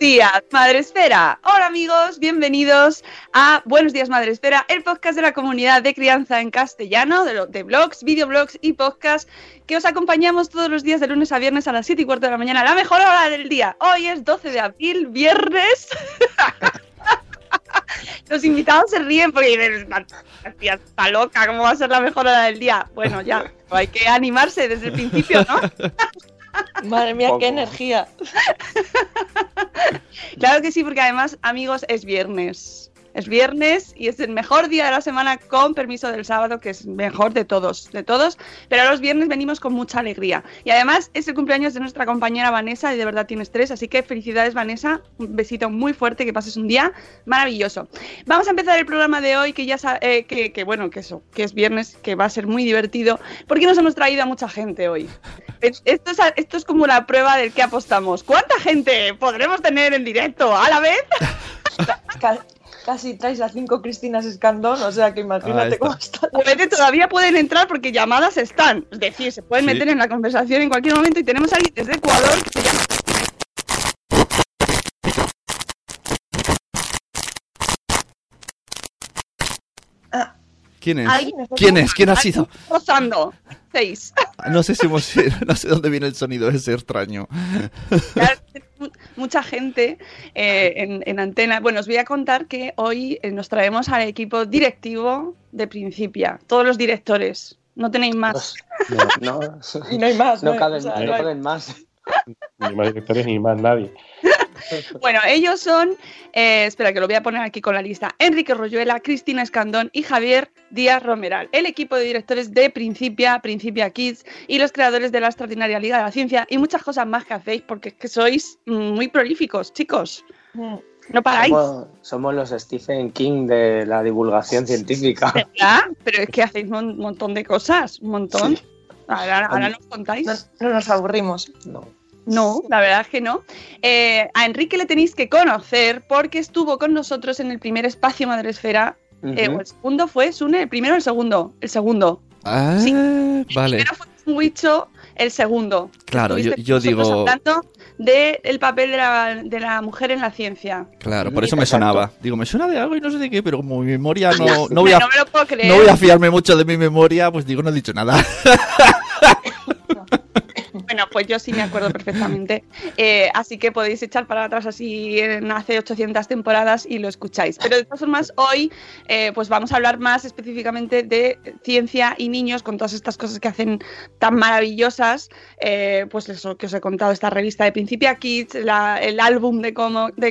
días, Madre Esfera. Hola amigos, bienvenidos a Buenos días, Madre Esfera, el podcast de la comunidad de crianza en castellano, de, de blogs, videoblogs y podcasts que os acompañamos todos los días de lunes a viernes a las 7 y cuarto de la mañana, la mejor hora del día. Hoy es 12 de abril, viernes. Los invitados se ríen porque dicen, "Esta tía está loca, ¿cómo va a ser la mejor hora del día? Bueno, ya, hay que animarse desde el principio, ¿no? Madre mía, qué energía. Claro que sí, porque además, amigos, es viernes. Es viernes y es el mejor día de la semana con permiso del sábado, que es mejor de todos, de todos. Pero los viernes venimos con mucha alegría. Y además es el cumpleaños de nuestra compañera Vanessa y de verdad tienes tres. Así que felicidades, Vanessa. Un besito muy fuerte, que pases un día maravilloso. Vamos a empezar el programa de hoy, que ya eh, que, bueno, que eso, que es viernes, que va a ser muy divertido, porque nos hemos traído a mucha gente hoy. Es- Esto es, esto es como la prueba del que apostamos. ¿Cuánta gente podremos tener en directo a la vez? Ca- casi traes a cinco Cristinas Escandón, o sea que imagínate está. cómo está. Puede- todavía pueden entrar porque llamadas están. Es decir, se pueden Sí. meter en la conversación en cualquier momento y tenemos ahí desde Ecuador que se llama ¿Quién es? ¿Quién es? ¿Quién ha sido? rozando. Seis. No sé si hemos, no sé dónde viene el sonido ese extraño. Mucha gente eh, en, en antena. Bueno, os voy a contar que hoy eh, nos traemos al equipo directivo de Principia. Todos los directores. No tenéis más. No, no, Y no hay más. no hay- caben, o sea, no no caben más. Ni más directores ni más nadie. Bueno, ellos son, eh, espera que lo voy a poner aquí con la lista, Enrique Royuela, Cristina Escandón y Javier Díaz Romeral, el equipo de directores de Principia, Principia Kids y los creadores de la Extraordinaria Liga de la Ciencia y muchas cosas más que hacéis porque es que sois muy prolíficos, chicos. Mm. No paráis, Somos, somos los Stephen King de la divulgación científica. ¿verdad? Pero es que hacéis un montón de cosas, un montón. Sí. Ahora, ahora nos contáis. No, no nos aburrimos. No. No, la verdad es que no. Eh, a Enrique le tenéis que conocer porque estuvo con nosotros en el primer espacio Madresfera. Eh, Ujú. o el segundo fue Sune, el primero o el segundo. El segundo. Ah, Sí. vale. El primero fue Wicho, el segundo. Claro, yo, digo, Hablando del papel de la, de la mujer en la ciencia. claro, por eso me sonaba. Digo, me suena de algo y no sé de qué, pero como mi memoria no, no voy a, no me lo puedo creer. no voy a fiarme mucho de mi memoria, pues digo, no he dicho nada. Pues yo sí me acuerdo perfectamente. Eh, así que podéis echar para atrás así en hace 800 temporadas y lo escucháis. Pero de todas formas, hoy eh, pues vamos a hablar más específicamente de ciencia y niños con todas estas cosas que hacen tan maravillosas. Eh, pues eso que os he contado, esta revista de Principia Kids, el álbum de,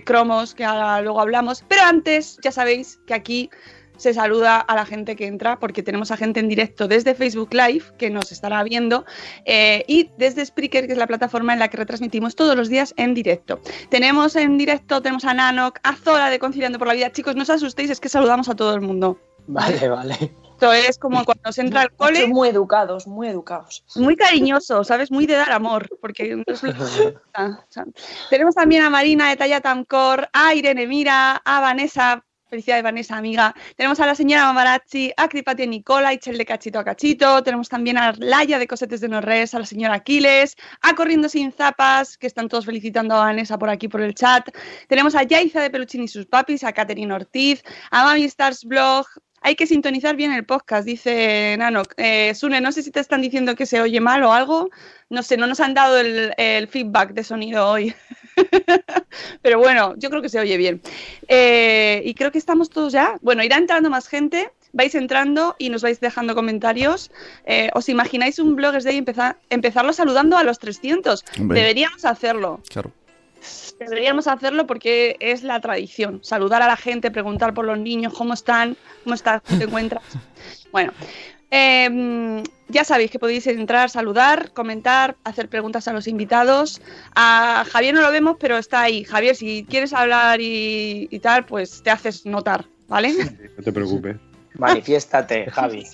cromos que luego hablamos. Pero antes, ya sabéis que aquí se saluda a la gente que entra, porque tenemos a gente en directo desde Facebook Live, que nos estará viendo, eh, y desde Spreaker, que es la plataforma en la que retransmitimos todos los días en directo. Tenemos en directo, tenemos a Nanok, a Zora de Conciliando por la Vida. Chicos, no os asustéis, es que saludamos a todo el mundo. Vale, vale. Esto es como cuando se entra al cole, Muy educados, muy educados. muy cariñoso, ¿sabes? Muy de dar amor, porque no es lo que gusta, o sea. tenemos también a Marina de Talla Tamcor, a Irene Mira, a Vanessa, felicidades Vanessa, amiga. Tenemos a la señora Mamarazzi, a Cripati Nicola, Ichel de Cachito a Cachito, tenemos también a Laia de Cosetes de Norres, a la señora Aquiles, a Corriendo Sin Zapas, que están todos felicitando a Vanessa por aquí por el chat. Tenemos a Yaiza de Peluchín y sus papis, a Catherine Ortiz, a Mami Stars Blog. Hay que sintonizar bien el podcast, dice Nano. Eh, Sune, no sé si te están diciendo que se oye mal o algo. No sé, no nos han dado el, el feedback de sonido hoy. Pero bueno, yo creo que se oye bien. Eh, y creo que estamos todos ya. Bueno, irá entrando más gente. Vais entrando y nos vais dejando comentarios. Eh, ¿Os imagináis un Bloggers Day empezar, empezarlo saludando a los 300? Hombre. Deberíamos hacerlo. Claro. Deberíamos hacerlo porque es la tradición. Saludar a la gente, preguntar por los niños, cómo están, cómo estás, cómo te encuentras. Bueno, eh, ya sabéis que podéis entrar, saludar, comentar, hacer preguntas a los invitados. A Javier no lo vemos, pero está ahí. Javier, si quieres hablar y, y tal, pues te haces notar, ¿vale? No te preocupes. Manifiéstate, Javi.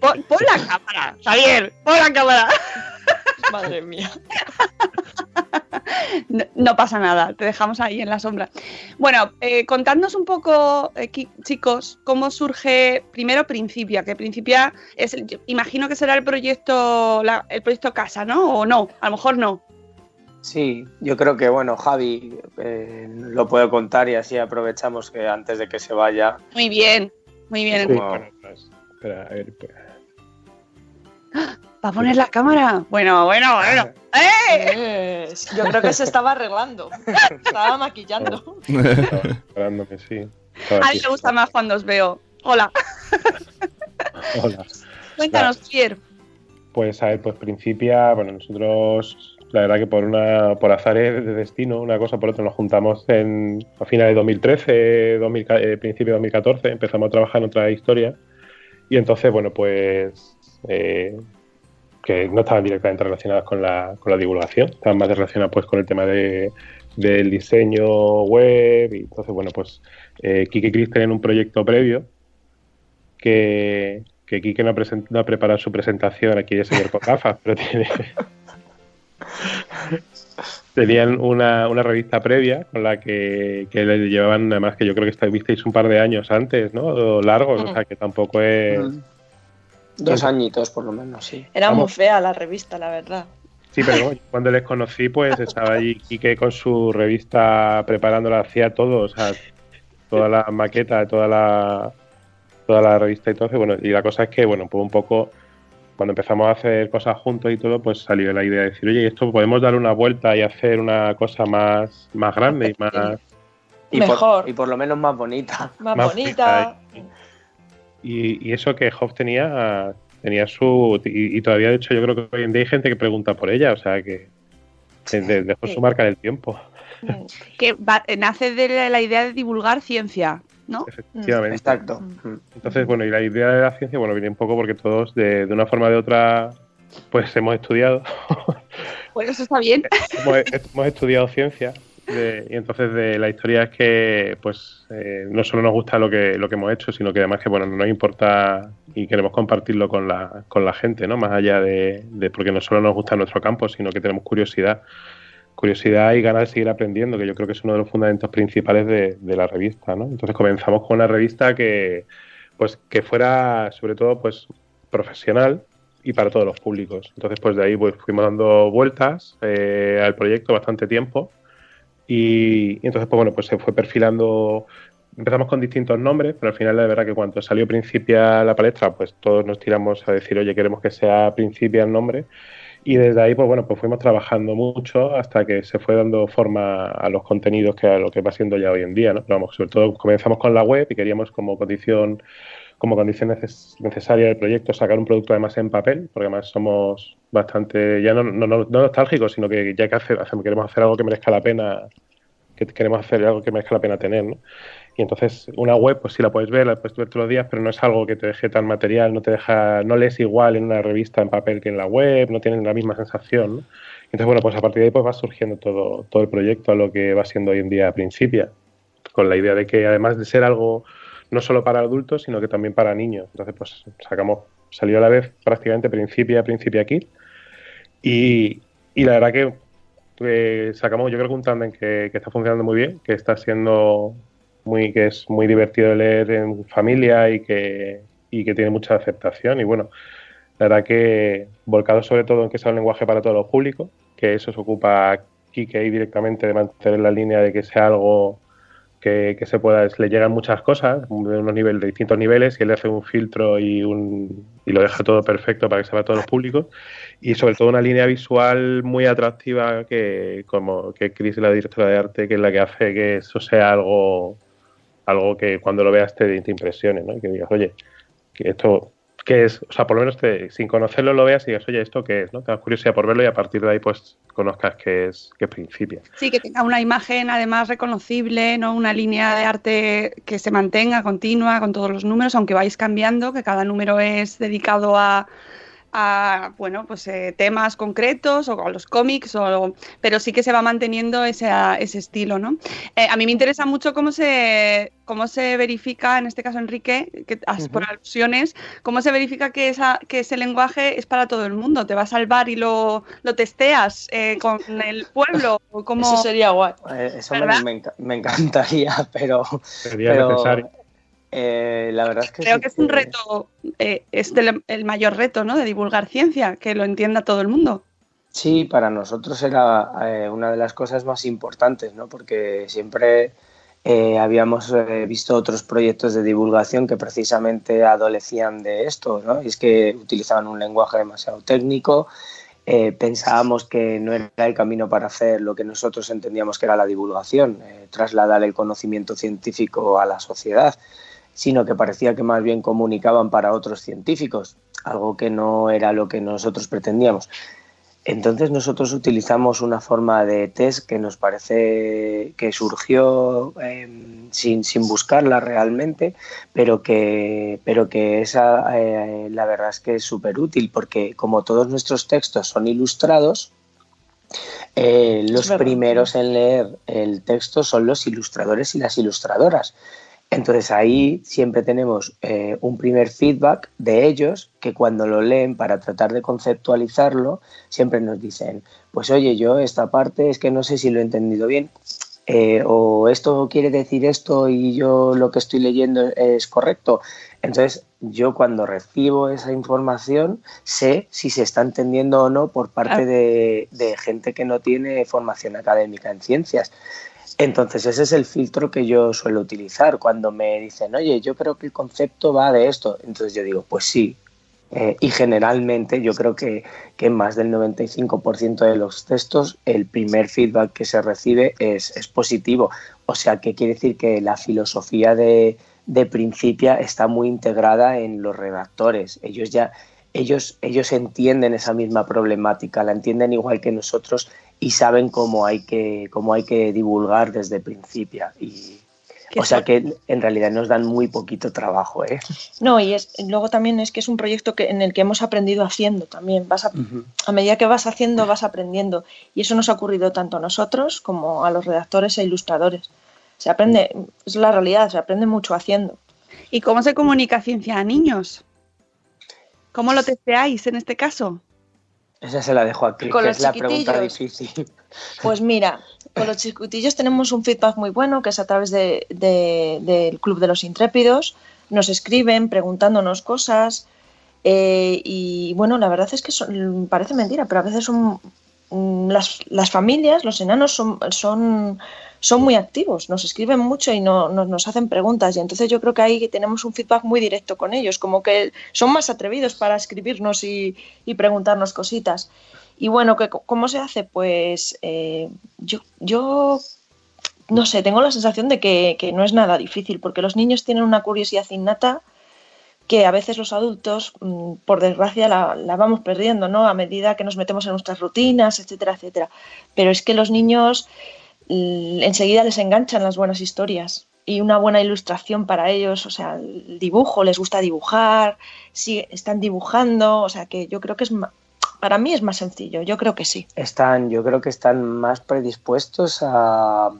Pon, pon la cámara, Javier, pon la cámara. Madre mía. No, no pasa nada, te dejamos ahí en la sombra. Bueno, eh, contadnos un poco, eh, chicos, cómo surge primero Principia, que Principia es, imagino que será el proyecto, la- el proyecto Casa, ¿no? O no, a lo mejor no. Sí, yo creo que, bueno, Javi eh, lo puedo contar y así aprovechamos que antes de que se vaya. Muy bien, muy bien. Sí, Como- bueno, pues, espera, a ver, pues, ¿Va a poner la cámara? Bueno, bueno, bueno. ¡Eh! Eh, yo creo que se estaba arreglando. Estaba maquillando. estaba esperando que sí. A mí me gusta más cuando os veo. Hola, Hola. cuéntanos, Pierre. Pues a ver, pues Principia, bueno, nosotros la verdad que por una por azares de destino, una cosa por otra, nos juntamos en a finales de 2013, 2000, eh, principio de 2014, empezamos a trabajar en otra historia y entonces, bueno, pues eh, que no estaban directamente relacionadas con la, con la divulgación, estaban más relacionadas pues con el tema de, del diseño web y entonces, bueno, pues eh, Kike y Chris tenían un proyecto previo que, que Quique no, ha presen- no ha preparado su presentación aquí de señor con gafas, pero tiene... Tenían una, una revista previa con la que, que le llevaban, además que yo creo que visteis un par de años antes, ¿no? Largos, o sea que tampoco es... Dos añitos por lo menos, sí. Era muy fea la revista, la verdad. Sí, pero bueno, cuando les conocí, pues estaba allí Quique con su revista preparándola, hacía todo, o sea, toda la maqueta, toda la, toda la revista y todo. y bueno, y la cosa es que, bueno, pues un poco, cuando empezamos a hacer cosas juntos y todo, pues salió la idea de decir, oye, esto podemos dar una vuelta y hacer una cosa más, más grande y más... Y Mejor. Por, y por lo menos más bonita. Más, Más bonita. Y, y eso que Hoff tenía, tenía su... Y, y todavía, de hecho, yo creo que hoy en día hay gente que pregunta por ella, o sea, que, que de- dejó su marca en el tiempo. Que va- nace de la- la idea de divulgar ciencia, ¿no? Efectivamente. Exacto. Entonces, bueno, y la idea de la ciencia, bueno, viene un poco porque todos, de, de una forma o de otra, pues hemos estudiado, Pues eso está bien. hemos, hemos estudiado ciencia, de- y entonces de la historia es que, pues, eh, no solo nos gusta lo que, lo que hemos hecho, sino que además que, bueno, no nos importa y queremos compartirlo con la, con la gente, ¿no? Más allá de, porque no solo nos gusta nuestro campo, sino que tenemos curiosidad. Curiosidad y ganas de seguir aprendiendo, que yo creo que es uno de los fundamentos principales de, de la revista, ¿no? Entonces comenzamos con una revista que, pues, que fuera, sobre todo, pues, profesional y para todos los públicos. Entonces, pues de ahí pues, fuimos dando vueltas eh, al proyecto bastante tiempo y, entonces, pues bueno, pues se fue perfilando. Empezamos con distintos nombres, pero al final la verdad que cuando salió Principia la palestra, pues todos nos tiramos a decir, oye, queremos que sea Principia el nombre. Y desde ahí, pues bueno, pues fuimos trabajando mucho hasta que se fue dando forma a los contenidos que a lo que va siendo ya hoy en día, ¿no? Vamos, sobre todo comenzamos con la web y queríamos como condición como condición neces- necesaria del proyecto sacar un producto además en papel, porque además somos bastante, ya no, no, no- no nostálgicos, sino que ya que hace- queremos hacer algo que merezca la pena, que queremos hacer algo que merezca la pena tener, ¿no? Y entonces una web, pues sí la puedes ver, la puedes ver todos los días, pero no es algo que te deje tan material, no te deja, no lees igual en una revista en papel que en la web, no tienen la misma sensación. ¿no? Entonces, bueno, pues a partir de ahí pues va surgiendo todo, todo el proyecto a lo que va siendo hoy en día Principia, con la idea de que además de ser algo no solo para adultos, sino que también para niños. Entonces, pues sacamos, salió a la vez prácticamente Principia, Principia Kit, y, y la verdad que eh, sacamos, yo creo que un tandem que, que está funcionando muy bien, que está siendo muy, que es muy divertido de leer en familia y que, y que tiene mucha aceptación. Y bueno, la verdad que volcado sobre todo en que sea un lenguaje para todos los públicos, que eso se ocupa Kike ahí directamente de mantener la línea de que sea algo que, que se pueda, le llegan muchas cosas de unos niveles, de distintos niveles, y él hace un filtro y un y lo deja todo perfecto para que se vea a todos los públicos. Y sobre todo una línea visual muy atractiva que como que Chris, la directora de arte, que es la que hace que eso sea algo algo que cuando lo veas te, te impresione, ¿no? Y que digas, oye, esto qué es, o sea, por lo menos te, sin conocerlo lo veas y digas, oye, ¿esto qué es? ¿no? Te das curiosidad por verlo y a partir de ahí pues conozcas qué es, qué Principia. Sí, que tenga una imagen además reconocible, ¿no? Una línea de arte que se mantenga continua con todos los números, aunque vais cambiando, que cada número es dedicado a, a bueno pues eh, temas concretos o a los cómics o pero sí que se va manteniendo ese, ese estilo no Eh, a mí me interesa mucho cómo se cómo se verifica en este caso Enrique que por alusiones cómo se verifica que esa que ese lenguaje es para todo el mundo. Te va a salvar y lo, lo testeas eh, con el pueblo o cómo Eso sería guay. Eh, eso me, me enca- me encantaría, pero, Sería pero, necesario. Eh, la verdad es que creo sí que es un reto eh, es del- el mayor reto no de divulgar ciencia que lo entienda todo el mundo Sí, para nosotros era eh, una de las cosas más importantes, ¿no? Porque siempre eh, habíamos eh, visto otros proyectos de divulgación que precisamente adolecían de esto, ¿no? Y es que utilizaban un lenguaje demasiado técnico, pensábamos que no era el camino para hacer lo que nosotros entendíamos que era la divulgación, trasladar el conocimiento científico a la sociedad, sino que parecía que más bien comunicaban para otros científicos, algo que no era lo que nosotros pretendíamos. Entonces nosotros utilizamos una forma de test que nos parece que surgió eh, sin, sin buscarla realmente, pero que, pero que esa eh, la verdad es que es súper útil porque como todos nuestros textos son ilustrados, eh, los primeros en leer el texto son los ilustradores y las ilustradoras. Entonces ahí siempre tenemos eh, un primer feedback de ellos que cuando lo leen para tratar de conceptualizarlo, siempre nos dicen, pues oye, yo esta parte es que no sé si lo he entendido bien, eh, o esto quiere decir esto y yo lo que estoy leyendo es correcto. Entonces yo cuando recibo esa información sé si se está entendiendo o no por parte Ah. de, de gente que no tiene formación académica en ciencias. Entonces ese es el filtro que yo suelo utilizar cuando me dicen, oye, yo creo que el concepto va de esto. Entonces yo digo, pues sí. Eh, y generalmente yo creo que, que más del 95% de los textos el primer feedback que se recibe es, es positivo. O sea, que quiere decir que la filosofía de, de Principia está muy integrada en los redactores. Ellos ya ellos, ellos entienden esa misma problemática, la entienden igual que nosotros y saben cómo hay que, cómo hay que divulgar desde Principia. Y, Qué o sea que en realidad nos dan muy poquito trabajo. ¿eh? No, y es, luego también es que es un proyecto que, en el que hemos aprendido haciendo también. Vas a, a medida que vas haciendo, vas aprendiendo. Y eso nos ha ocurrido tanto a nosotros como a los redactores e ilustradores. Se aprende, es la realidad, se aprende mucho haciendo. ¿Y cómo se comunica ciencia a niños? ¿Cómo lo testeáis en este caso? Esa se la dejo a Cris, es la pregunta difícil. Pues mira, con los chiquitillos tenemos un feedback muy bueno, que es a través de- de- del Club de los Intrépidos. Nos escriben preguntándonos cosas. eh, y bueno, la verdad es que son- parece mentira, pero a veces son mm, las, las familias, los enanos son, son, son muy activos, nos escriben mucho y no, no- nos hacen preguntas. Y entonces yo creo que ahí tenemos un feedback muy directo con ellos, como que son más atrevidos para escribirnos y, y preguntarnos cositas. Y bueno, ¿cómo se hace? Pues eh, yo, yo no sé, tengo la sensación de que, que no es nada difícil, porque los niños tienen una curiosidad innata que a veces los adultos, mm, por desgracia, la, la vamos perdiendo, ¿no? A medida que nos metemos en nuestras rutinas, etcétera, etcétera. Pero es que los niños enseguida les enganchan las buenas historias. y una buena ilustración para ellos, o sea, el dibujo, les gusta dibujar, sí, están dibujando, o sea, que yo creo que es ma- para mí es más sencillo, yo creo que sí. Están, yo creo que están más predispuestos a,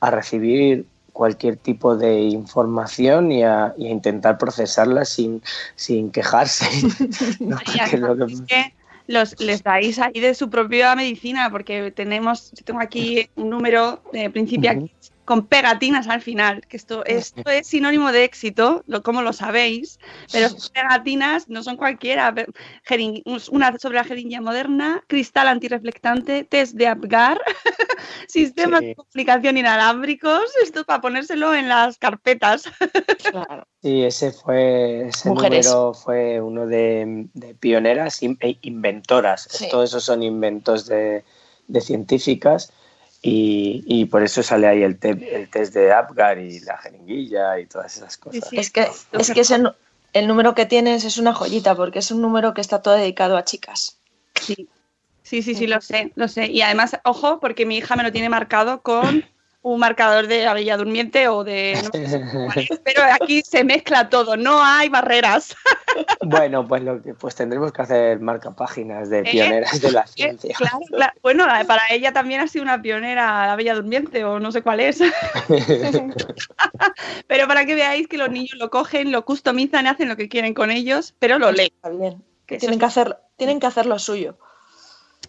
a recibir cualquier tipo de información y a, y a intentar procesarla sin, sin quejarse. ¿no? Y Porque lo que- es que los, les dais ahí de su propia medicina, porque tenemos, yo tengo aquí un número de aquí, con pegatinas al final, que esto, esto es sinónimo de éxito, lo, como lo sabéis, pero pegatinas no son cualquiera. Una sobre la jeringuilla moderna, cristal antirreflectante, test de Apgar, sistemas Sí. de comunicación inalámbricos, esto es para ponérselo en las carpetas. Claro. Sí, ese fue ese Mujeres. número fue uno de, de pioneras e inventoras. Sí. Todos esos son inventos de, de científicas y, y por eso sale ahí el, te- el test de Apgar y la jeringuilla y todas esas cosas. sí. Es que, es que ese el número que tienes es una joyita, porque es un número que está todo dedicado a chicas. Sí, sí, sí, sí, lo sé, lo sé. Y además, ojo, porque mi hija me lo tiene marcado con un marcador de la Bella Durmiente o de... no sé cuál pero aquí se mezcla todo, no hay barreras. Bueno, pues lo que pues tendremos que hacer marca páginas de ¿Eh? pioneras de la Eh, ciencia. claro, claro. Bueno, la- para ella también ha sido una pionera la Bella Durmiente o no sé cuál es. pero para que veáis que los niños lo cogen, lo customizan, hacen lo que quieren con ellos, pero lo leen. Está bien. Que Tienen que hacer, tienen que hacer lo suyo.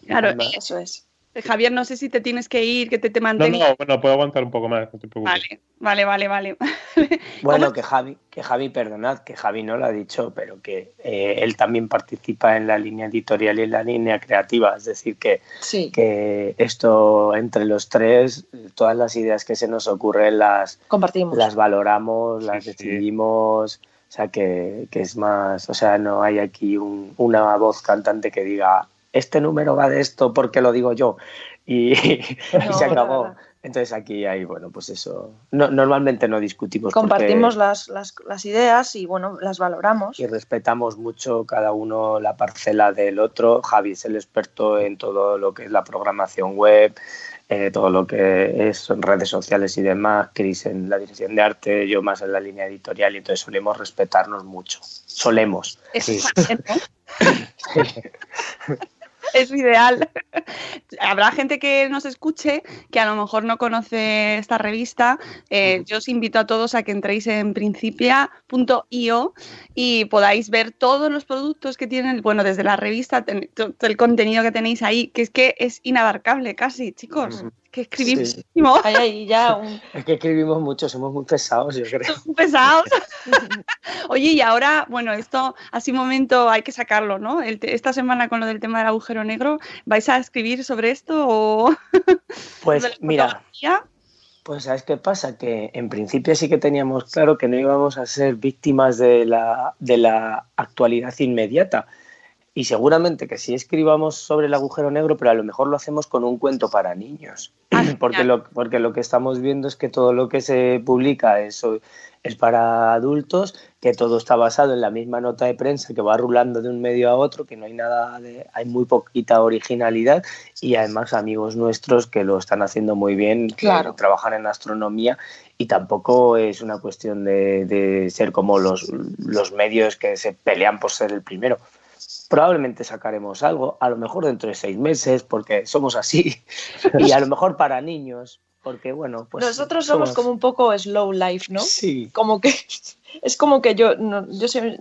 Claro, Además- Eso es. Eh, Javier, no sé si te tienes que ir, que te, te No, mantengas. no, bueno, puedo aguantar un poco más, no te preocupes. Vale, vale, vale, vale. Bueno, ¿Cómo- que Javi, que Javi, perdonad, que Javi no lo ha dicho, pero que eh, él también participa en la línea editorial y en la línea creativa. Es decir, que, Sí, que esto entre los tres, todas las ideas que se nos ocurren las, compartimos. las valoramos, Sí, las sí. decidimos. O sea, que, que es más, o sea, no hay aquí un- una voz cantante que diga, este número va de esto porque lo digo yo. Y, se acabó. Entonces aquí hay, bueno, pues eso. No, normalmente no discutimos. porque- Compartimos las, las, las ideas y bueno, las valoramos. y respetamos mucho cada uno la parcela del otro. Javi es el experto en todo lo que es la programación web, eh, todo lo que es redes sociales y demás. Chris en la dirección de arte, yo más en la línea editorial y entonces solemos respetarnos mucho. Solemos. Eso Sí. Es ideal. Habrá gente que nos escuche que a lo mejor no conoce esta revista. Eh, yo os invito a todos a que entréis en principia.io y podáis ver todos los productos que tienen, bueno, desde la revista, todo el contenido que tenéis ahí, que es que es inabarcable casi, chicos. Ujú. Que escribís Sí. muchísimo. Hay ahí ya un... Es que escribimos mucho, somos muy pesados, yo creo. Pesados. Oye, y ahora, bueno, esto así un momento hay que sacarlo, ¿no? El esta semana con lo del tema del agujero negro, ¿vais a escribir sobre esto o Pues mira? Pues ¿sabes qué pasa? Que en principio sí que teníamos claro que no íbamos a ser víctimas de la, de la actualidad inmediata. Y seguramente que sí escribamos sobre el agujero negro, pero a lo mejor lo hacemos con un cuento para niños. Ah, Porque lo, porque lo que estamos viendo es que todo lo que se publica es, es para adultos, que todo está basado en la misma nota de prensa que va rulando de un medio a otro, que no hay nada de, hay muy poquita originalidad y además amigos nuestros que lo están haciendo muy bien, que Claro. trabajan en astronomía y tampoco es una cuestión de, de ser como los, los medios que se pelean por ser el primero. Probablemente sacaremos algo, a lo mejor dentro de seis meses, porque somos así, y a lo mejor para niños, porque bueno, pues Nosotros somos como un poco slow life, ¿no? Sí, Como que es como que yo, no, yo sé,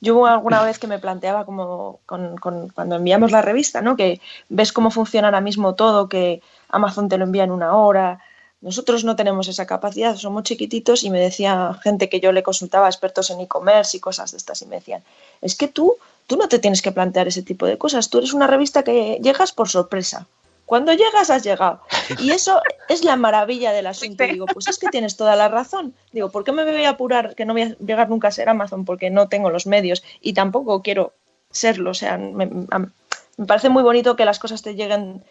yo hubo alguna vez que me planteaba como con, con- cuando enviamos la revista, ¿no? Que ves cómo funciona ahora mismo todo, que Amazon te lo envía en una hora. Nosotros no tenemos esa capacidad, somos chiquititos y me decía gente que yo le consultaba, expertos en e-commerce y cosas de estas, y me decían, es que tú, tú no te tienes que plantear ese tipo de cosas, tú eres una revista que llegas por sorpresa. Cuando llegas, has llegado. Y eso es la maravilla del asunto. Digo, pues es que tienes toda la razón. Digo, ¿por qué me voy a apurar que no voy a llegar nunca a ser Amazon? Porque no tengo los medios y tampoco quiero serlo. O sea, me, me parece muy bonito que las cosas te lleguen.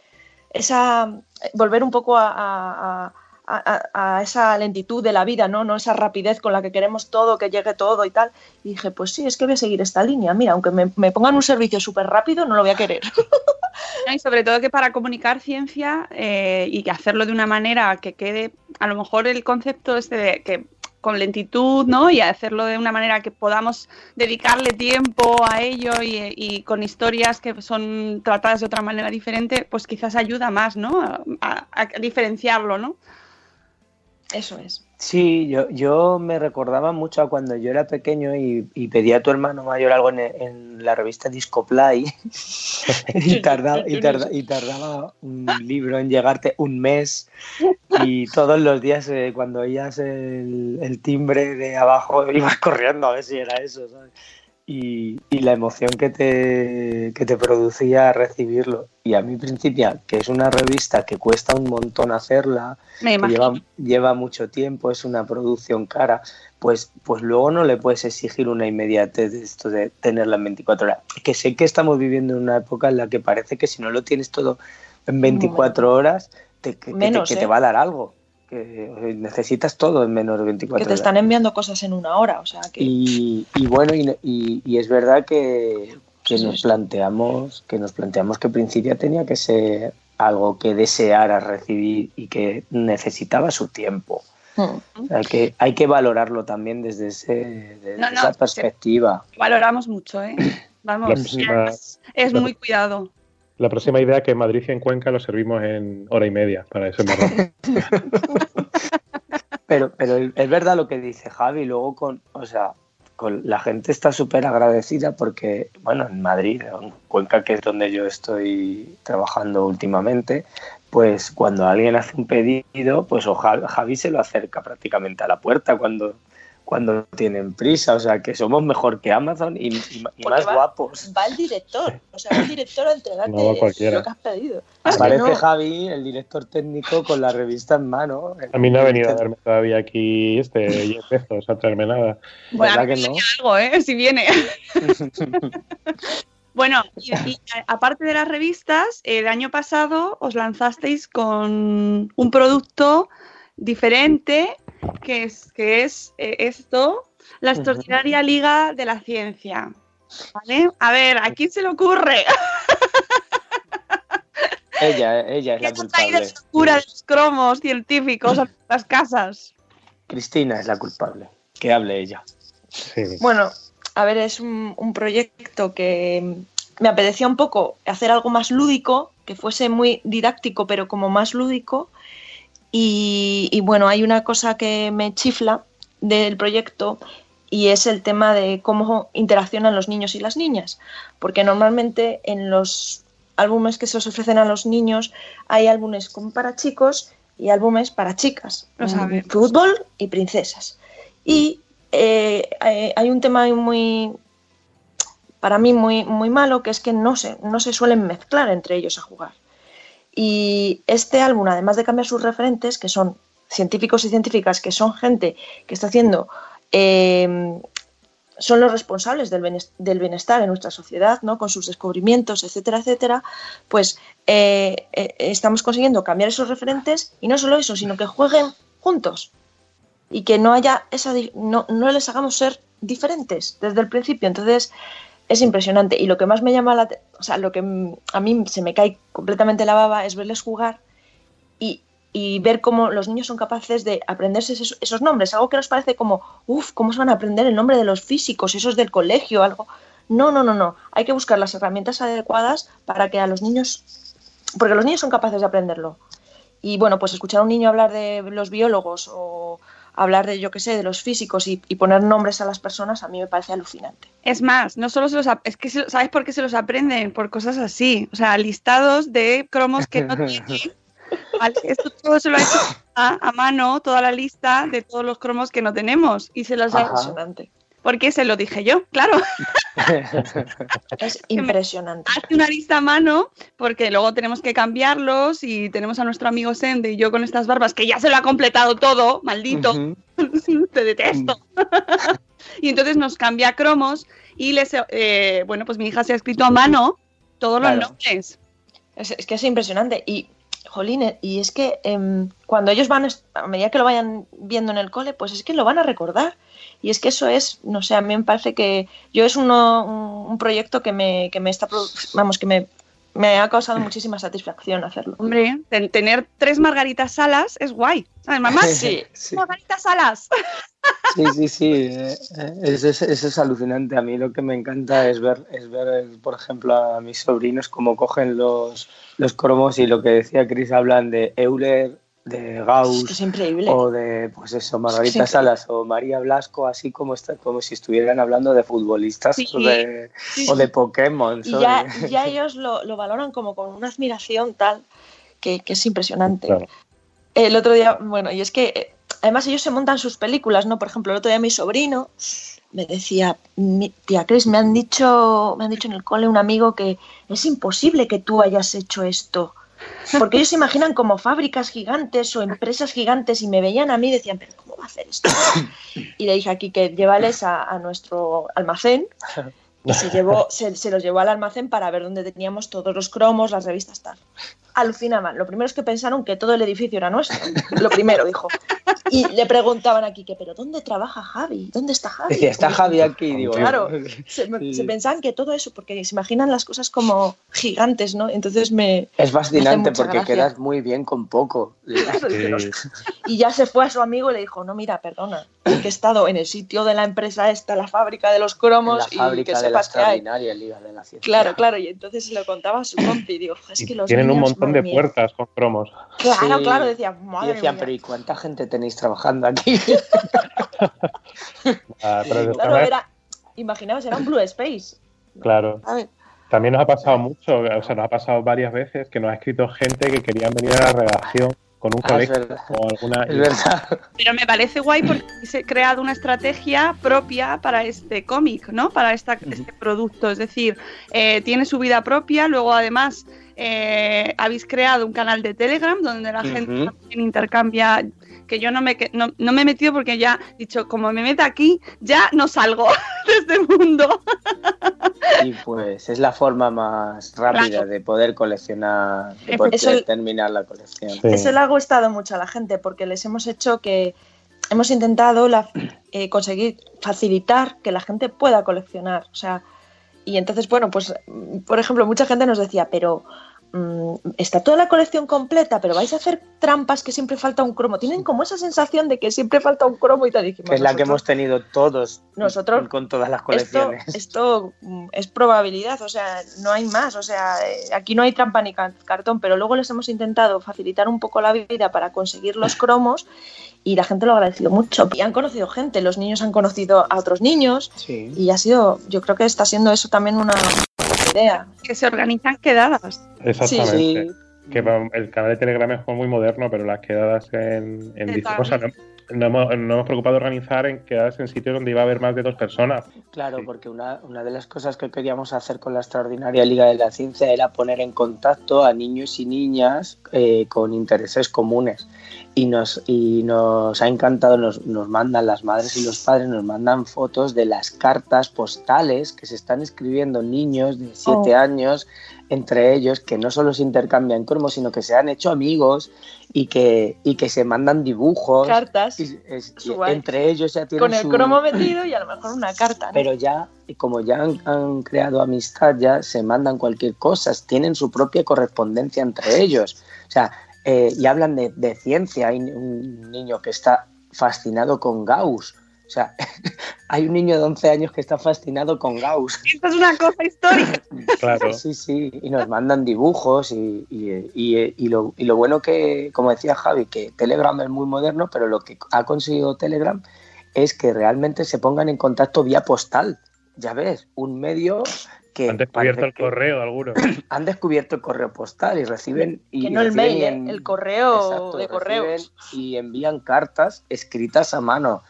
Esa, volver un poco a, a- a- a- esa lentitud de la vida, ¿no? No esa rapidez con la que queremos todo, que llegue todo y tal. Y dije, pues sí, es que voy a seguir esta línea. Mira, aunque me, pongan un servicio súper rápido, no lo voy a querer. Y sobre todo que para comunicar ciencia eh, y hacerlo de una manera que quede, a lo mejor el concepto este de que con lentitud, ¿no? Y hacerlo de una manera que podamos dedicarle tiempo a ello y, con historias que son tratadas de otra manera diferente, pues quizás ayuda más, ¿no? A- a diferenciarlo, ¿no? Eso es. Sí, yo, yo me recordaba mucho a cuando yo era pequeño y, y pedía a tu hermano mayor algo en, en la revista Discoplay y, tardaba, y, tarda- y tardaba un libro en llegarte un mes y todos los días eh, cuando oías el, el timbre de abajo ibas corriendo a ver si era eso, ¿sabes? Y, y la emoción que te, que te producía recibirlo. Y a mí Principia, que es una revista que cuesta un montón hacerla, Me que imagino. lleva, lleva mucho tiempo, es una producción cara, pues, pues luego no le puedes exigir una inmediatez de esto de tenerla en 24 horas. Que sé que estamos viviendo en una época en la que parece que si no lo tienes todo en 24 horas, te, que, que te- Menos, que ¿eh? te va a dar algo. Que necesitas todo en menos de 24 Que te horas. están enviando cosas en una hora, o sea que... Y, y bueno, y, y- y es verdad que, que Sí, nos sí. planteamos que nos planteamos que Principia tenía que ser algo que deseara recibir y que necesitaba su tiempo. Mm. Hay que, hay que valorarlo también desde, ese, desde No, no, esa perspectiva. Valoramos mucho, ¿eh? Vamos, es muy cuidado. La próxima idea que Madrid y en Cuenca lo servimos en hora y media para ese marrón. Pero, pero es verdad lo que dice Javi, luego con, o sea, con la gente está súper agradecida porque, bueno, en Madrid, en Cuenca, que es donde yo estoy trabajando últimamente, pues cuando alguien hace un pedido, pues o Ja- Javi se lo acerca prácticamente a la puerta cuando, cuando tienen prisa, o sea, que somos mejor que Amazon y, y- y más va- guapos. Va el director, o sea, va el director a entregarte No lo que has pedido. Aparece no- Javi, el director técnico, con la revista en mano. A mí no ha venido a verme todavía aquí este Jeff Bezos a traerme nada. Bueno, a ¿Verdad mí que no? algo, ¿eh? Si viene. Bueno, y, aparte de las revistas, el año pasado os lanzasteis con un producto diferente, que es, que es eh, esto, la extraordinaria liga de la ciencia. ¿Vale? A ver, ¿a quién se le ocurre? Ella, ella es la ¿Quién ha traído culpable. de los cromos científicos a las casas? Cristina es la culpable. Que hable ella. Sí. Bueno, a ver, es un, un proyecto que me apetecía un poco hacer algo más lúdico, que fuese muy didáctico, pero como más lúdico. Y, y bueno, hay una cosa que me chifla del proyecto y es el tema de cómo interaccionan los niños y las niñas. Porque normalmente en los álbumes que se os ofrecen a los niños hay álbumes como para chicos y álbumes para chicas. Lo. Fútbol y princesas. Y eh, eh, hay un tema muy, para mí muy, muy malo, que es que no se, no se suelen mezclar entre ellos a jugar. Y este álbum, además de cambiar sus referentes, que son científicos y científicas, que son gente que está haciendo, eh, son los responsables del bienes- del bienestar en nuestra sociedad, ¿no? con sus descubrimientos, etcétera, etcétera, pues eh, eh, estamos consiguiendo cambiar esos referentes y no solo eso, sino que jueguen juntos y que no haya esa no, no les hagamos ser diferentes desde el principio. Entonces es impresionante y lo que más me llama la o sea, lo que a mí se me cae completamente la baba es verles jugar y, y ver cómo los niños son capaces de aprenderse esos, esos nombres, algo que nos parece como, uff, ¿cómo se van a aprender el nombre de los físicos, esos del colegio, algo? No, no, no, no. Hay que buscar las herramientas adecuadas para que a los niños, porque los niños son capaces de aprenderlo. Y bueno, pues escuchar a un niño hablar de los biólogos o hablar de, yo qué sé, de los físicos y, y poner nombres a las personas, a mí me parece alucinante. Es más, no solo se los es que se- ¿sabes por qué se los aprenden? Por cosas así. O sea, listados de cromos que no tienen. ¿vale? Esto todo se lo ha hecho a, a mano, toda la lista de todos los cromos que no tenemos. Y se los ha. Porque se lo dije yo, claro. Es impresionante. Hace una lista a mano, porque luego tenemos que cambiarlos y tenemos a nuestro amigo Sende y yo con estas barbas, que ya se lo ha completado todo, maldito. Te detesto. y entonces nos cambia cromos y les, eh, bueno, pues mi hija se ha escrito a mano todos Claro. los nombres. Es, es que es impresionante. Y, jolín, y es que em, cuando ellos van, a medida que lo vayan viendo en el cole, pues es que lo van a recordar. Y es que eso es, no sé, a mí me parece que yo es uno, un, un proyecto que me, que me está, vamos, que me, me ha causado muchísima satisfacción hacerlo. Hombre, ten- tener tres margaritas salas es guay. ¿Sabes, mamá? Sí. Sí. Margaritas salas. Sí, sí, sí. eh, eh, Eso es, es alucinante. A mí lo que me encanta es ver, es ver por ejemplo, a mis sobrinos cómo cogen los, los cromos y lo que decía Chris, hablan de Euler, de Gauss es increíble. o de, pues eso, Margarita. Salas o María Blasco, así como, está, como si estuvieran hablando de futbolistas Sí. o, de, Sí, o de. Pokémon. Y ya, ellos lo, lo valoran como con una admiración tal que, que es impresionante. Claro. El otro día, bueno, y es que eh, además ellos se montan sus películas, ¿no? Por ejemplo, el otro día mi sobrino me decía, "Mi- tía Cris, me han dicho, me han dicho en el cole un amigo que es imposible que tú hayas hecho esto. Porque ellos se imaginan como fábricas gigantes o empresas gigantes y me veían a mí y decían, pero ¿cómo va a hacer esto? Y le dije aquí que llévales a, a nuestro almacén y se, llevó, se, se los llevó al almacén para ver dónde teníamos todos los cromos, las revistas, tal. Alucinaban. Lo primero es que pensaron que todo el edificio era nuestro. Lo primero, dijo. Y le preguntaban aquí que, ¿pero dónde trabaja Javi? ¿Dónde está Javi? Decía, está Javi aquí, digo. Claro, se, Sí. se pensaban que todo eso, porque se imaginan las cosas como gigantes, ¿no? Entonces me... Es fascinante mucha porque gracia. quedas muy bien con poco. Sí. Y ya se fue a su amigo y le dijo, no, mira, perdona, que he estado en el sitio de la empresa esta, la fábrica de los cromos, la y que fábrica de la sepas que hay. Liga de la Ciencia. Claro, claro, y entonces se lo contaba a su compi, digo, es Y que los tienen un niños, montón de puertas con cromos. Claro, Sí. claro, decía, Y decían, mía. pero ¿y cuánta gente tenéis trabajando aquí? Ah, pero de Claro, era, imaginaos, era un Blue Space. Claro. También nos ha pasado mucho, o sea, nos ha pasado varias veces que nos ha escrito gente que querían venir a la redacción con un Ah, es colegio verdad. o alguna. Es verdad. Pero me parece guay porque se ha creado una estrategia propia para este cómic, ¿no? Para esta, este producto. Es decir, eh, tiene su vida propia. Luego, además, eh, habéis creado un canal de Telegram donde la gente también intercambia. Que yo no me, no, no me he metido porque ya he dicho, como me meta aquí, ya no salgo de este mundo. Y pues es la forma más rápida Claro. de poder coleccionar, de poder Eso- terminar la colección. Sí. Eso le ha gustado mucho a la gente porque les hemos hecho que hemos intentado la- eh, conseguir facilitar que la gente pueda coleccionar. O sea, y entonces, bueno, pues, por ejemplo, mucha gente nos decía, pero mm, está toda la colección completa, pero vais a hacer trampas que siempre falta un cromo. Tienen como esa sensación de que siempre falta un cromo y tal. Dijimos, Que es la que nosotros- hemos tenido todos Nosotros- con todas las colecciones. esto mm, es probabilidad, o sea, no hay más, o sea, eh, aquí no hay trampa ni ca- cartón, pero luego les hemos intentado facilitar un poco la vida para conseguir los cromos y la gente lo ha agradecido mucho. Y han conocido gente, los niños han conocido a otros niños Sí. y ha sido, yo creo que está siendo eso también una idea. Que se organizan quedadas. Exactamente. Sí. Que el canal de Telegram es muy moderno, pero las quedadas en, en Total. o sea, no, no hemos, no hemos preocupado de organizar en quedadas en sitios donde iba a haber más de dos personas. Claro, Sí. porque una, una de las cosas que queríamos hacer con la extraordinaria Liga de la Ciencia era poner en contacto a niños y niñas eh, con intereses comunes. Y nos, y nos ha encantado, nos, nos mandan las madres y los padres, nos mandan fotos de las cartas postales que se están escribiendo niños de 7 Oh. años entre ellos, que no solo se intercambian cromos, sino que se han hecho amigos y que, y que se mandan dibujos. Cartas Y es- entre ellos ya tienen con el su- cromo metido y a lo mejor una carta. ¿no? pero ya, como ya han, han creado amistad, ya se mandan cualquier cosa, tienen su propia correspondencia entre ellos. O sea, eh, y hablan de, de ciencia. Hay un niño que está fascinado con Gauss. O sea, hay un niño de 11 años que está fascinado con Gauss. Esto es una cosa histórica. Claro. Sí, sí, y nos mandan dibujos y, y- y- y lo, y lo bueno que, como decía Javi, que Telegram es muy moderno, pero lo que ha conseguido Telegram es que realmente se pongan en contacto vía postal. Ya ves, un medio que Han descubierto el correo algunos. han descubierto el correo postal y reciben y que no el mail, ¿eh? en- el correo Exacto, de correos. y envían cartas escritas a mano.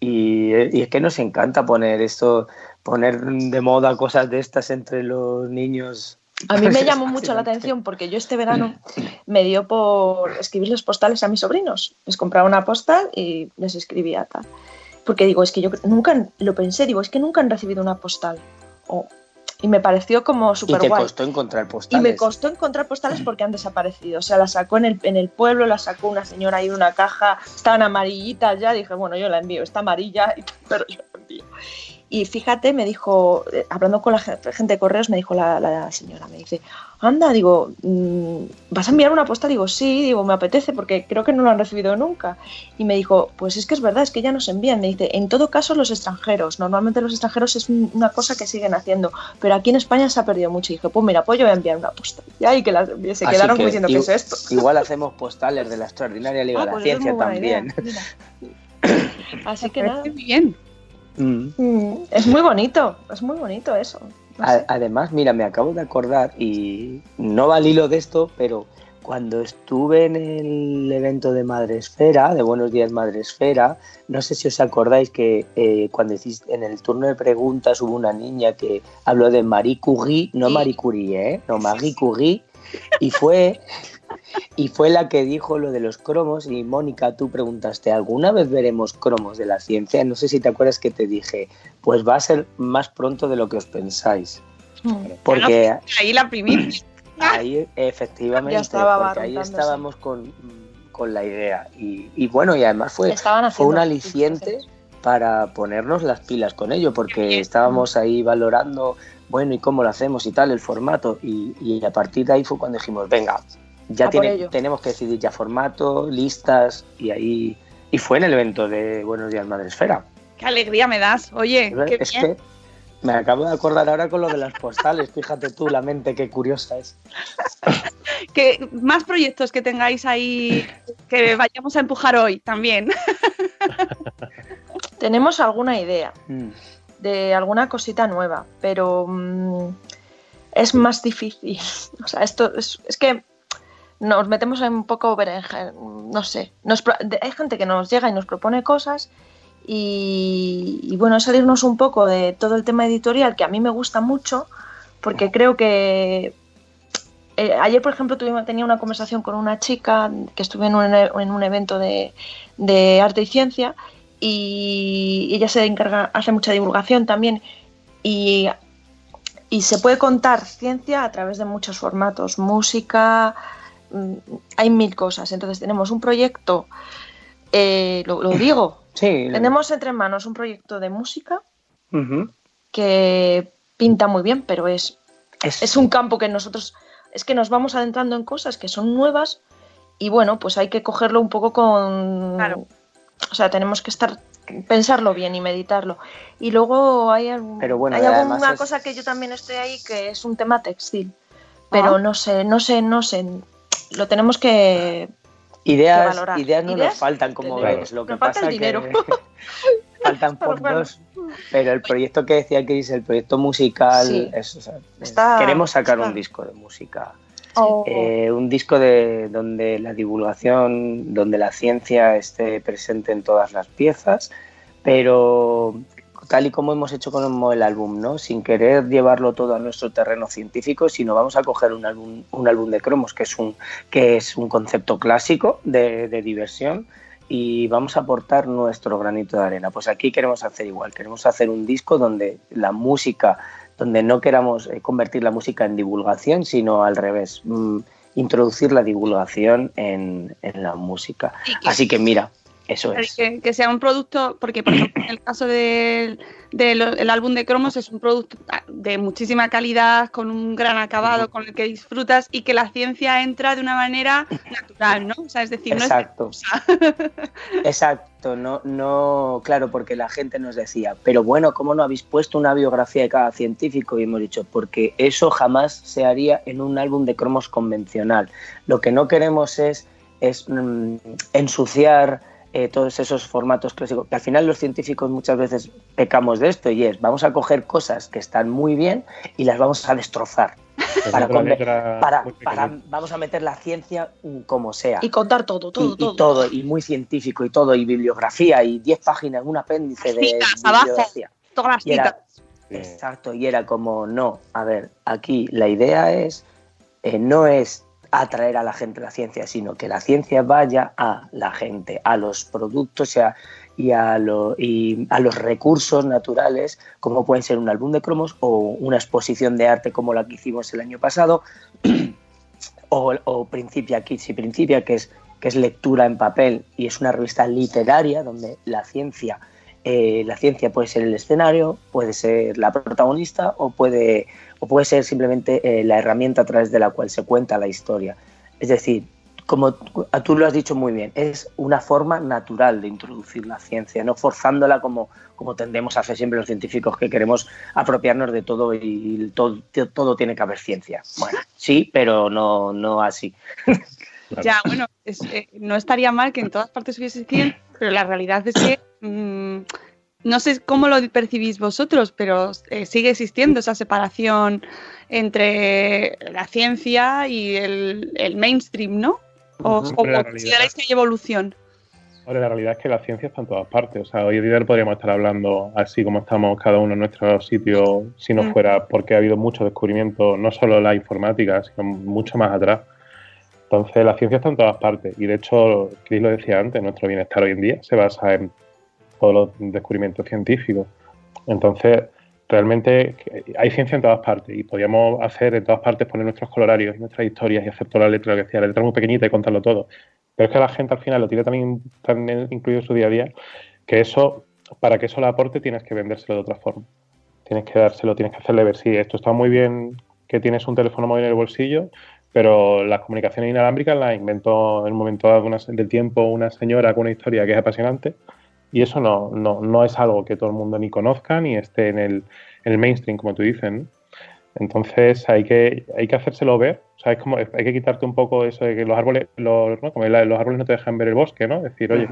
Y, y es que nos encanta poner esto, poner de moda cosas de estas entre los niños. A mí me llamó mucho la atención porque yo este verano me dio por escribir los postales a mis sobrinos. Les compraba una postal y les escribía tal. Porque digo, es que yo nunca lo pensé, digo, es que nunca han recibido una postal. O- y me pareció como Y súper te guay. costó encontrar Y postales. me costó encontrar postales porque han desaparecido. O sea, las sacó en el, en el pueblo, las sacó una señora ahí en una caja, estaban amarillitas ya. Dije, bueno, yo la envío, está amarilla, pero yo la envío. Y fíjate, me dijo, eh, hablando con la ge- gente de correos, me dijo la, la señora, me dice, anda, digo, mm, ¿vas a enviar una postal? Digo, sí, digo, me apetece porque creo que no lo han recibido nunca. Y me dijo, pues es que es verdad, es que ya nos envían. Me dice, en todo caso los extranjeros, normalmente los extranjeros es un- una cosa que siguen haciendo, pero aquí en España se ha perdido mucho. Y dije, pues mira, pues yo voy a enviar una postal. Y ahí que las- se Así quedaron que diciendo, ¿qué es esto? Igual hacemos postales de la extraordinaria Liga Ah, de la pues Ciencia idea, también. Así que Me nada. parece bien. Mm. Mm, Es muy bonito, es muy bonito eso. Sé. Además, mira, me acabo de acordar y no va al hilo de esto, pero cuando estuve en el evento de Madresfera, de Buenos Días Madresfera, no sé si os acordáis que eh, cuando hiciste en el turno de preguntas hubo una niña que habló de Marie Curie, no. Marie Curie, ¿eh? no Marie Curie, y fue y fue la que dijo lo de los cromos y Mónica, tú preguntaste, ¿alguna vez veremos cromos de la ciencia? No sé si te acuerdas que te dije, pues va a ser más pronto de lo que os pensáis. Mm. Porque Ahí la primicia. ahí efectivamente, estaba porque ahí estábamos con, con la idea. Y, y bueno, y además fue, fue un aliciente para ponernos las pilas con ello, porque estábamos ahí valorando, bueno, y cómo lo hacemos y tal, el formato. Y, y a partir de ahí fue cuando dijimos, venga, ya tiene- tenemos que decidir ya formato, listas, y ahí... Y fue en el evento de Buenos Días Madresfera. Qué alegría me das. Oye, qué es bien. que me acabo de acordar ahora con lo de las postales, fíjate tú la mente qué curiosa es. Que más proyectos que tengáis ahí que vayamos a empujar hoy también. Tenemos alguna idea Mm. de alguna cosita nueva, pero mm, es más difícil. O sea, esto es, es que nos metemos en un poco berenjen, no sé. Nos hay gente que nos llega y nos propone cosas y, bueno, salirnos un poco de todo el tema editorial que a mí me gusta mucho porque creo que eh, ayer, por ejemplo, tuvimos, tenía una conversación con una chica que estuve en un, en un evento de, de arte y ciencia y ella se encarga, hace mucha divulgación también y, y se puede contar ciencia a través de muchos formatos, música, hay mil cosas. Entonces tenemos un proyecto, eh, lo, lo digo, Sí. tenemos entre manos un proyecto de música que pinta muy bien, pero es Es- es un campo que nosotros es que nos vamos adentrando en cosas que son nuevas y bueno, pues hay que cogerlo un poco con Claro. o sea, tenemos que estar pensarlo bien y meditarlo. Y luego hay, algún- Pero bueno, hay alguna es- cosa que yo también estoy ahí que es un tema textil. Pero Ah. no sé, no sé, no sé. Lo tenemos que que Ideas, valorar. ideas no Ideas nos faltan, como tenemos. ves. Lo que Nos falta pasa el dinero. que faltan Pero por bueno. dos. Pero el proyecto que decía Chris, el proyecto musical, Sí. es- o sea, Está- queremos sacar está. un disco de música. Oh, Eh, un disco de donde la divulgación, donde la ciencia esté presente en todas las piezas, pero tal y como hemos hecho con el álbum, ¿no? Sin querer llevarlo todo a nuestro terreno científico, sino vamos a coger un álbum, un álbum de cromos, que es un, que es un concepto clásico de, de diversión, y vamos a aportar nuestro granito de arena. Pues aquí queremos hacer igual, queremos hacer un disco donde la música, donde no queramos eh, convertir la música en divulgación, sino al revés, mm, introducir la divulgación en, en la música. Que- Así que mira, eso es. Que, que sea un producto, porque por ejemplo en el caso del, del el álbum de cromos es un producto de muchísima calidad, con un gran acabado, con el que disfrutas y que la ciencia entra de una manera natural, ¿no? O sea, es decir, Exacto. no es Exacto, no, no, claro, porque la gente nos decía, pero bueno, ¿cómo no habéis puesto una biografía de cada científico? Y hemos dicho, porque eso jamás se haría en un álbum de cromos convencional. Lo que no queremos es, es mm, ensuciar eh, todos esos formatos clásicos, que al final los científicos muchas veces pecamos de esto y es, vamos a coger cosas que están muy bien y las vamos a destrozar. Para, para, para- vamos a meter la ciencia como sea y contar todo, todo, y, y todo. y muy científico y todo, y bibliografía, y 10 páginas, un apéndice de Citas abajo. bibliografía. todas las Y era, citas. exacto, y era como, no, a ver, aquí la idea es, eh, no es atraer a la gente a la ciencia, sino que la ciencia vaya a la gente, a los productos y a, y a, los recursos naturales, como pueden ser un álbum de cromos o una exposición de arte como la que hicimos el año pasado, o, o Principia Kids y Principia, que es, que es lectura en papel y es una revista literaria donde la ciencia eh, la ciencia puede ser el escenario, puede ser la protagonista o puede, o puede ser simplemente eh, la herramienta a través de la cual se cuenta la historia. Es decir, como tú lo has dicho muy bien, es una forma natural de introducir la ciencia, no forzándola como, como tendemos a hacer siempre los científicos que queremos apropiarnos de todo y todo, todo tiene que haber ciencia. Bueno, sí, pero no, no así. Ya, bueno, eh, no estaría mal que en todas partes hubiese ciencia, pero la realidad es que mm, no sé cómo lo percibís vosotros, pero eh, sigue existiendo esa separación entre la ciencia y el, mainstream, ¿no? ¿O, consideráis que hay evolución? Ahora, la realidad es que la ciencia está en todas partes. O sea, hoy en día podríamos estar hablando así como estamos cada uno en nuestro sitio si no mm. fuera porque ha habido mucho descubrimiento, no solo la informática, sino mucho más atrás. Entonces, la ciencia está en todas partes. Y de hecho, Chris lo decía antes, nuestro bienestar hoy en día se basa en todos los descubrimientos científicos. Entonces, realmente hay ciencia en todas partes y podríamos hacer en todas partes poner nuestros colorarios y nuestras historias y hacer la letra, que decía, la letra muy pequeñita y contarlo todo. Pero es que la gente al final lo tiene también incluido en su día a día que eso, para que eso le aporte, tienes que vendérselo de otra forma. Tienes que dárselo, tienes que hacerle ver, sí, esto está muy bien que tienes un teléfono móvil en el bolsillo, pero las comunicaciones inalámbricas las inventó en un momento del tiempo una señora con una historia que es apasionante y eso no, no, no, es algo que todo el mundo ni conozca ni esté en el, en el mainstream, como tú dices. Entonces hay que, hay que hacérselo ver. O sea, es como, hay que quitarte un poco eso de que los árboles, los, ¿no? Como los árboles no te dejan ver el bosque, ¿no? Decir, oye,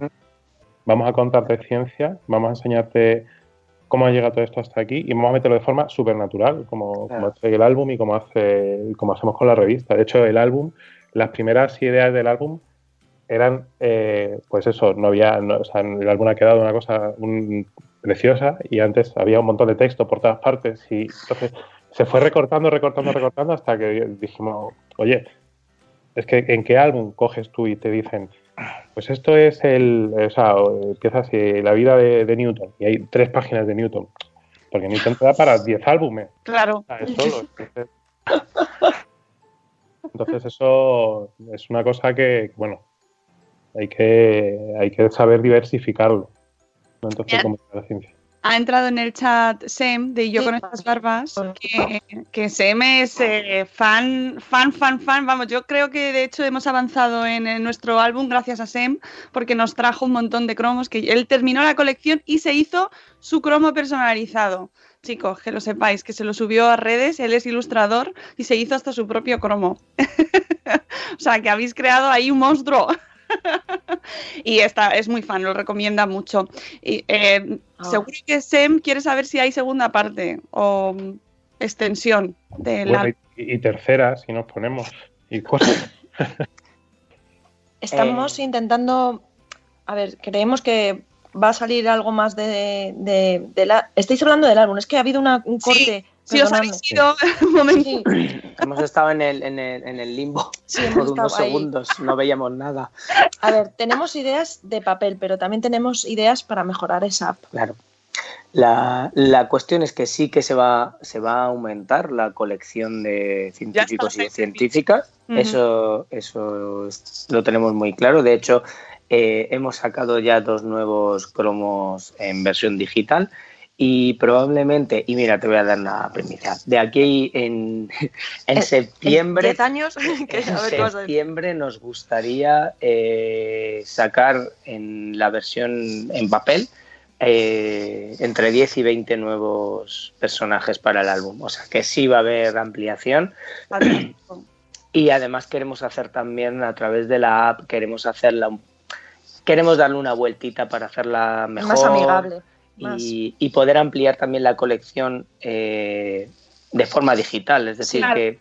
vamos a contarte ciencia, vamos a enseñarte cómo ha llegado todo esto hasta aquí y vamos a meterlo de forma súper natural, como, como, hace el álbum y como, hace, como hacemos con la revista. De hecho, el álbum, las primeras ideas del álbum eran, eh, pues eso, no había, o sea, el álbum ha quedado una cosa preciosa y antes había un montón de texto por todas partes y entonces se fue recortando, recortando, recortando hasta que dijimos, oye, es que ¿en qué álbum coges tú y te dicen, pues esto es el, o sea, empieza así, la vida de, Newton y hay tres páginas de Newton, porque Newton te da para diez álbumes. Claro. entonces, eso es una cosa que, bueno, hay que, hay que saber diversificarlo. Entonces, como la ciencia ha entrado en el chat Sem de Yo con estas barbas, que, que Sem es eh, fan, fan, fan, fan. Vamos, yo creo que de hecho hemos avanzado en, nuestro álbum gracias a Sem, porque nos trajo un montón de cromos, que él terminó la colección y se hizo su cromo personalizado. Chicos, que lo sepáis, que se lo subió a redes, él es ilustrador y se hizo hasta su propio cromo. o sea, que habéis creado ahí un monstruo. y está, es muy fan, lo recomienda mucho. Y, eh, ah. Seguro que Sem quiere saber si hay segunda parte o extensión de la... y, tercera, si nos ponemos. Y Estamos eh. intentando. A ver, creemos que va a salir algo más de, de, la. Estáis hablando del álbum, es que ha habido una, un corte. Sí, os habéis ido un momento. Hemos estado en el, en el, en el limbo por unos segundos, no veíamos nada. A ver, tenemos ideas de papel, pero también tenemos ideas para mejorar esa app. Claro. La, la, cuestión es que sí que se va, se va a aumentar la colección de científicos y de científicas. Eso, eso lo tenemos muy claro. De hecho, eh, hemos sacado ya dos nuevos cromos en versión digital y probablemente, y mira, te voy a dar una premisa, de aquí en, en septiembre, años? en septiembre nos gustaría eh, sacar en la versión en papel eh, entre 10 y 20 nuevos personajes para el álbum. O sea que sí va a haber ampliación. y además queremos hacer también a través de la app, queremos hacerla, queremos darle una vueltita para hacerla mejor. Más amigable y, poder ampliar también la colección eh, de forma digital, es decir, que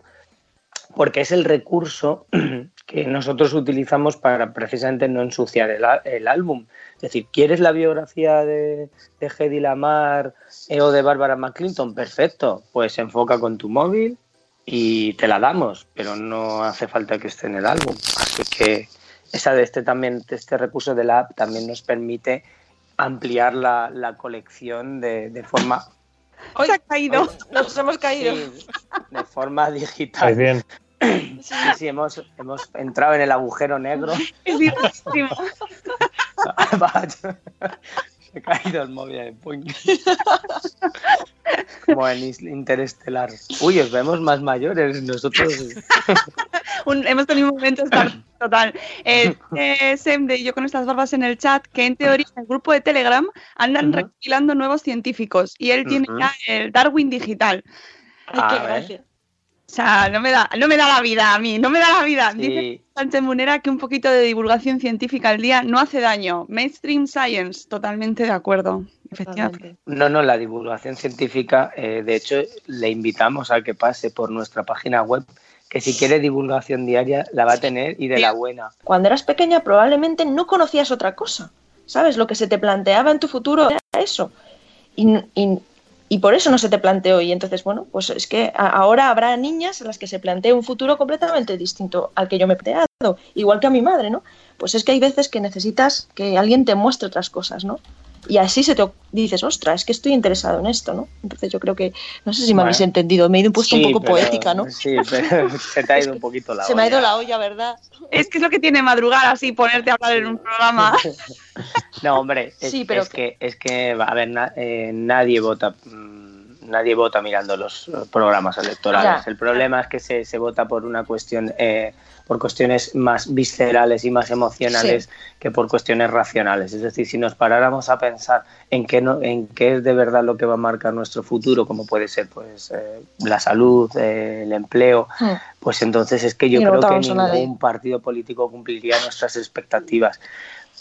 porque es el recurso que nosotros utilizamos para precisamente no ensuciar el, álbum. Es decir, ¿quieres la biografía de, de Hedy Lamar eh, o de Barbara McClinton? Perfecto, pues enfoca con tu móvil y te la damos, pero no hace falta que esté en el álbum. Así que esa de este también, este recurso de la app también nos permite ampliar la, la colección de, de forma... Hoy, Se ha caído, nos hemos caído. de forma digital. bien. Sí, sí, hemos, hemos entrado en el agujero negro. Es Se ha caído el móvil de Point. Como en Interestelar. Uy, os vemos más mayores. Nosotros. Un- hemos tenido un momento estar total. Eh, eh, Sem de yo con estas barbas en el chat, que en teoría en el grupo de Telegram andan Ujú. recopilando nuevos científicos y él tiene ya el Darwin digital. Ay, qué gracia. O sea, no me da, no me da la vida a mí, no me da la vida. Dice Sí. Sánchez Munera que un poquito de divulgación científica al día no hace daño. Mainstream science, totalmente de acuerdo. Efectivamente. No, no, la divulgación científica, eh, de hecho, le invitamos a que pase por nuestra página web, que si quiere divulgación diaria la va a tener y de la buena. Cuando eras pequeña probablemente no conocías otra cosa. ¿Sabes? Lo que se te planteaba en tu futuro era eso. Y, y- y por eso no se te planteó. Y entonces, bueno, pues es que ahora habrá niñas a las que se plantee un futuro completamente distinto al que yo me he planteado. Igual que a mi madre, ¿no? Pues es que hay veces que necesitas que alguien te muestre otras cosas, ¿no? Y así se te o- dices, ostras, es que estoy interesado en esto, ¿no? Entonces yo creo que, no sé si me Bueno. habéis entendido, me he ido puesto Sí, un poco pero- poética, ¿no? Sí, pero se te ha ido un poquito la Se me ha ido olla. la olla, ¿verdad? Es que es lo que tiene madrugar así, ponerte a hablar en un programa. No, hombre, es, Sí, pero es que, es que, a ver, na- eh, nadie vota. Nadie vota mirando los programas electorales. Ya. El problema es que se, se vota por una cuestión, eh, por cuestiones más viscerales y más emocionales que por cuestiones racionales. Es decir, si nos paráramos a pensar en qué, no, en qué es de verdad lo que va a marcar nuestro futuro, como puede ser pues eh, la salud, eh, el empleo, Hmm. pues entonces es que yo Y creo que ningún partido político cumpliría nuestras expectativas.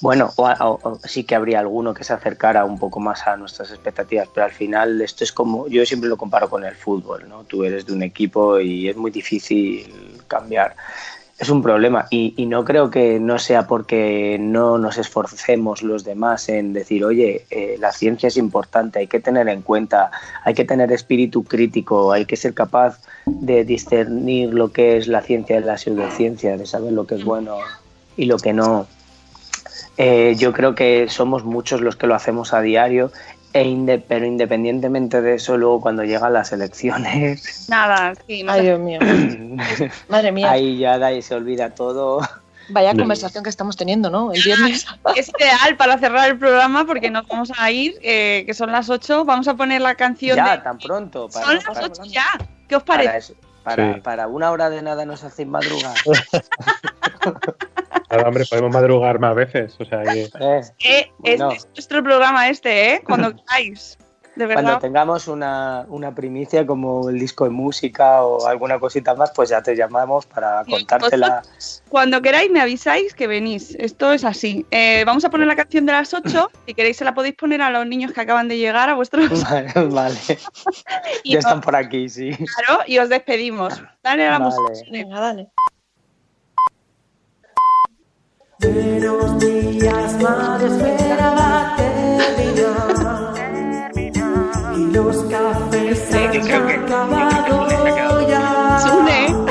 Bueno, o, sí que habría alguno que se acercara un poco más a nuestras expectativas, pero al final esto es como, yo siempre lo comparo con el fútbol, ¿no? Tú eres de un equipo y es muy difícil cambiar. Es un problema y, y no creo que no sea porque no nos esforcemos los demás en decir, oye, eh, la ciencia es importante, hay que tener en cuenta, hay que tener espíritu crítico, hay que ser capaz de discernir lo que es la ciencia de la pseudociencia, de saber lo que es bueno y lo que no. Eh, yo creo que somos muchos los que lo hacemos a diario, e inde- pero independientemente de eso, luego cuando llegan las elecciones, Nada, sí, no Ay. Dios mío. Madre mía. ahí ya da y se olvida todo. Vaya conversación que estamos teniendo, ¿no? El viernes. Es ideal para cerrar el programa porque nos vamos a ir, eh, que son las 8. Vamos a poner la canción Ya, de... tan pronto. Para, Son las para- 8 ya. ¿Qué os para parece? eso- para- Sí. para una hora de nada nos hacéis madrugar. Nada, hombre, podemos madrugar más veces. O sea, que- Eh, Eh, Bueno. este es nuestro programa este, ¿eh? Cuando queráis. De Cuando verdad. tengamos una, una primicia como el disco de música o alguna cosita más, pues ya te llamamos para Sí, contártela. Cuando queráis me avisáis que venís. Esto es así. Eh, vamos a poner la canción de las 8. Si queréis se la podéis poner a los niños que acaban de llegar, a vuestros... Vale, vale. y, ya os, están por aquí, sí. claro, y os despedimos. Dale a la Vale. música. Venga, dale. Buenos días, madre, espera va a terminar. Y los cafés se han acabado ya.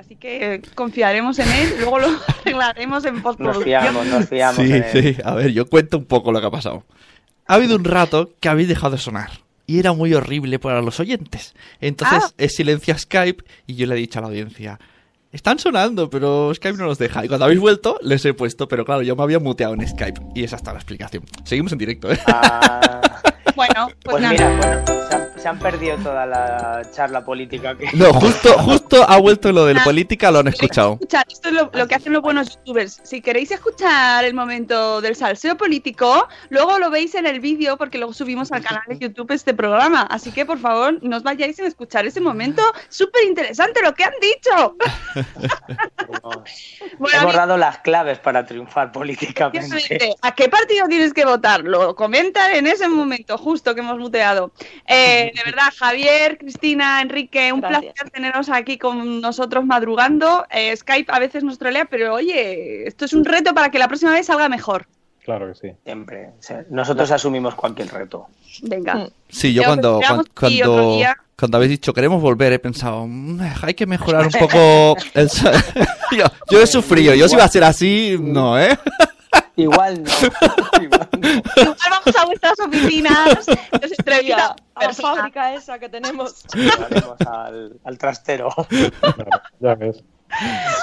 Así que eh, confiaremos en él. Luego lo arreglaremos en Nos postproducción. fiamos, nos fiamos. Sí, en él. sí. A ver, yo cuento un poco lo que ha pasado. Ha habido un rato que habéis dejado de sonar. Y era muy horrible para los oyentes. Entonces Ah. he silenciado Skype y yo le he dicho a la audiencia, están sonando, pero Skype no los deja. Y cuando habéis vuelto, les he puesto, pero claro, yo me había muteado en Skype. Y esa está la explicación. Seguimos en directo, ¿eh? Ah, Bueno, pues, pues nada. mira, bueno, se han, perdido toda la charla política que... No, justo, justo ha vuelto lo de la política, lo han escuchado. Escuchad, esto es lo, lo que hacen los buenos youtubers. Si queréis escuchar el momento del salseo político, luego lo veis en el vídeo porque luego subimos al canal de YouTube este programa. Así que por favor, no os vayáis sin escuchar ese momento. Súper interesante lo que han dicho. Bueno, Hemos dado las claves para triunfar políticamente. ¿A qué partido tienes que votar? Lo comentan en ese momento, justo que hemos muteado. Eh, de verdad, Javier, Cristina, Enrique, un Gracias. placer teneros aquí con nosotros madrugando. Eh, Skype a veces nos trolea, pero oye, esto es un reto para que la próxima vez salga mejor. Claro que sí. Siempre. Nosotros asumimos cualquier reto. Venga. Mm. Sí, yo cuando, cuando, cuando habéis dicho queremos volver, he pensado, "Mm, hay que mejorar un poco el... sa-". yo, yo he sufrido, yo si iba a ser así, no, ¿eh? Igual no. Igual no. Igual vamos a vuestras oficinas, nos entrevista a la fábrica esa que tenemos. Al, al trastero. Ya ves.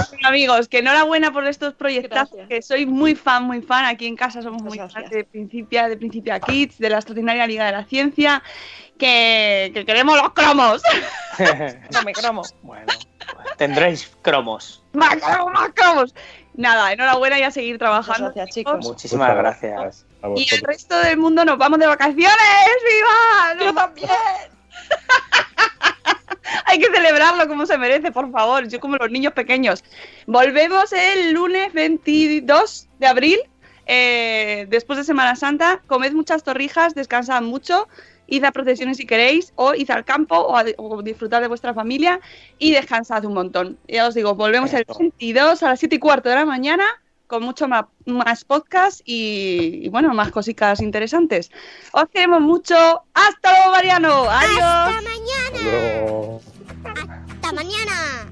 Bueno, amigos, que enhorabuena por estos proyectos, que soy muy fan, muy fan. Aquí en casa somos muy gracias. fans de Principia, de Principia Kids, de la extraordinaria Liga de la Ciencia, que, que queremos los cromos. Come, cromo. bueno, tendréis cromos. ¡Más cromos, más cromos! Nada, enhorabuena y a seguir trabajando. Muchas gracias, chicos. Muchísimas Muchas gracias. A Y el resto del mundo nos vamos de vacaciones. ¡Viva! Yo también. Hay que celebrarlo como se merece, por favor. Yo como los niños pequeños. Volvemos el lunes 22 de abril, eh, después de Semana Santa. Comed muchas torrijas, descansad mucho. Id a procesiones si queréis, o id al campo, o, a- o disfrutad de vuestra familia y descansad un montón. Ya os digo, volvemos el Eso. 22 a las 7 y cuarto de la mañana con mucho más, más podcast y, y, bueno, más cositas interesantes. Os queremos mucho. ¡Hasta luego, Mariano! ¡Adiós! Hasta mañana. Hasta mañana.